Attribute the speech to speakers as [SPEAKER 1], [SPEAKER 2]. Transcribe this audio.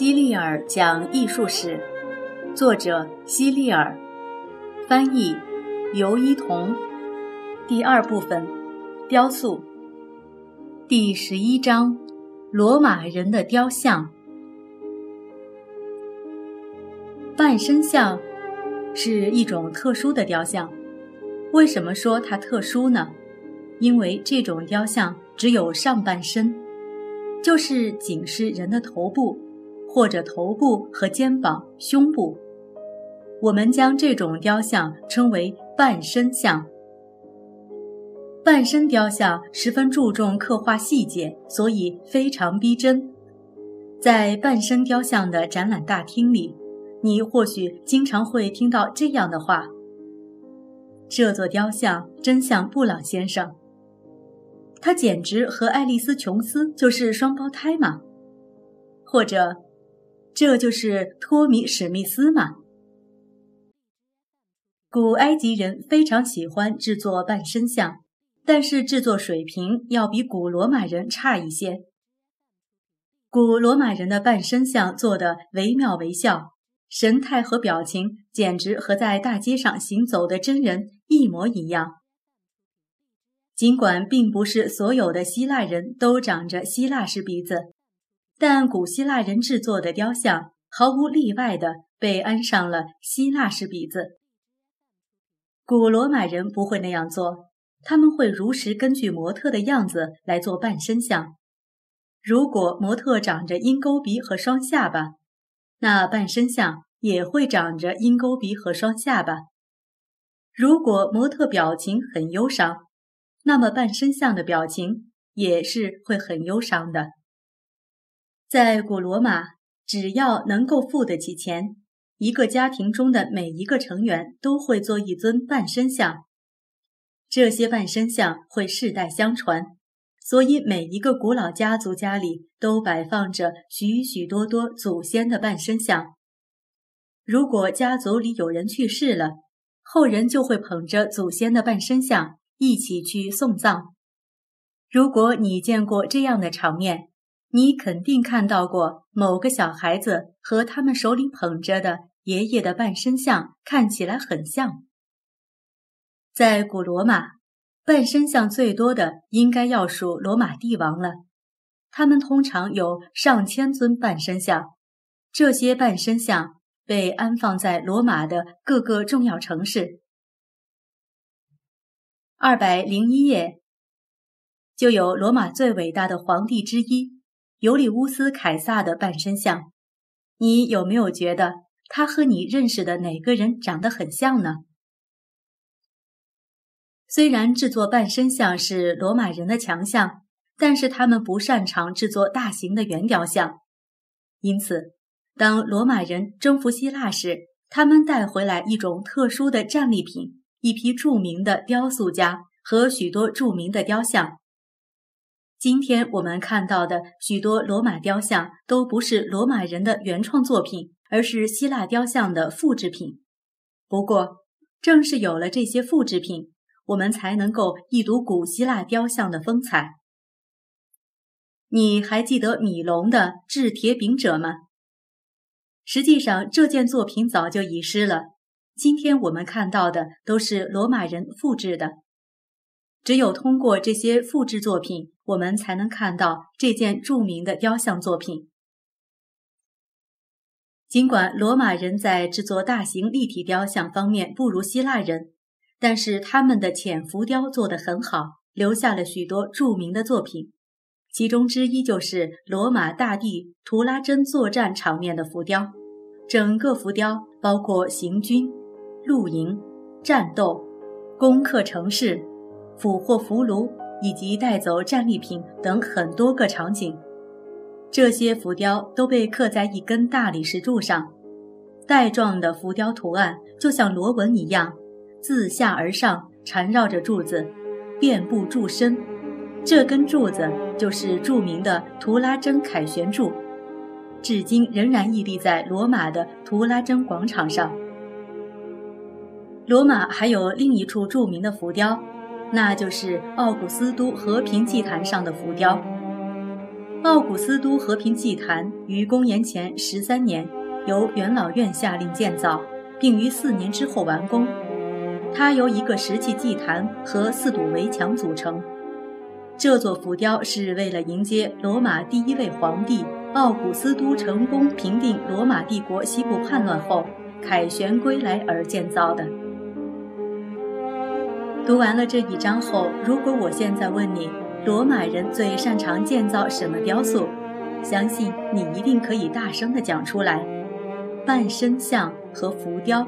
[SPEAKER 1] 希利尔讲艺术史，作者希利尔，翻译尤一彤。第二部分，雕塑。第十一章，罗马人的雕像。半身像是一种特殊的雕像。为什么说它特殊呢？因为这种雕像只有上半身，就是仅是人的头部。或者头部和肩膀、胸部，我们将这种雕像称为半身像。半身雕像十分注重刻画细节，所以非常逼真。在半身雕像的展览大厅里，你或许经常会听到这样的话：“这座雕像真像布朗先生，他简直和爱丽丝·琼斯就是双胞胎嘛。”或者。这就是托米·史密斯吗？古埃及人非常喜欢制作半身像，但是制作水平要比古罗马人差一些。古罗马人的半身像做得惟妙惟肖，神态和表情简直和在大街上行走的真人一模一样。尽管并不是所有的希腊人都长着希腊式鼻子。但古希腊人制作的雕像毫无例外地被安上了希腊式鼻子。古罗马人不会那样做，他们会如实根据模特的样子来做半身像。如果模特长着鹰钩鼻和双下巴，那半身像也会长着鹰钩鼻和双下巴。如果模特表情很忧伤，那么半身像的表情也是会很忧伤的。在古罗马，只要能够付得起钱，一个家庭中的每一个成员都会做一尊半身像。这些半身像会世代相传，所以每一个古老家族家里都摆放着许许多多祖先的半身像。如果家族里有人去世了，后人就会捧着祖先的半身像一起去送葬。如果你见过这样的场面，你肯定看到过某个小孩子和他们手里捧着的爷爷的半身像看起来很像。在古罗马，半身像最多的应该要数罗马帝王了，他们通常有上千尊半身像。这些半身像被安放在罗马的各个重要城市。二百零一页，就有罗马最伟大的皇帝之一。尤里乌斯·凯撒的半身像，你有没有觉得他和你认识的哪个人长得很像呢？虽然制作半身像是罗马人的强项，但是他们不擅长制作大型的圆雕像。因此，当罗马人征服希腊时，他们带回来一种特殊的战利品——一批著名的雕塑家和许多著名的雕像。今天我们看到的许多罗马雕像都不是罗马人的原创作品，而是希腊雕像的复制品。不过，正是有了这些复制品，我们才能够一睹古希腊雕像的风采。你还记得米龙的制铁饼者吗？实际上，这件作品早就遗失了。今天我们看到的都是罗马人复制的。只有通过这些复制作品，我们才能看到这件著名的雕像作品。尽管罗马人在制作大型立体雕像方面不如希腊人，但是他们的浅浮雕做得很好，留下了许多著名的作品。其中之一就是罗马大帝图拉真作战场面的浮雕。整个浮雕包括行军、露营、战斗、攻克城市。俘获俘虏以及带走战利品等很多个场景，这些浮雕都被刻在一根大理石柱上，带状的浮雕图案就像螺纹一样，自下而上缠绕着柱子，遍布柱身。这根柱子就是著名的图拉真凯旋柱，至今仍然屹立在罗马的图拉真广场上。罗马还有另一处著名的浮雕。那就是奥古斯都和平祭坛上的浮雕。奥古斯都和平祭坛于公元前十三年由元老院下令建造，并于四年之后完工。它由一个石器祭坛和四堵围墙组成。这座浮雕是为了迎接罗马第一位皇帝奥古斯都成功平定罗马帝国西部叛乱后凯旋归来而建造的。读完了这一章后，如果我现在问你，罗马人最擅长建造什么雕塑？相信你一定可以大声地讲出来：半身像和浮雕。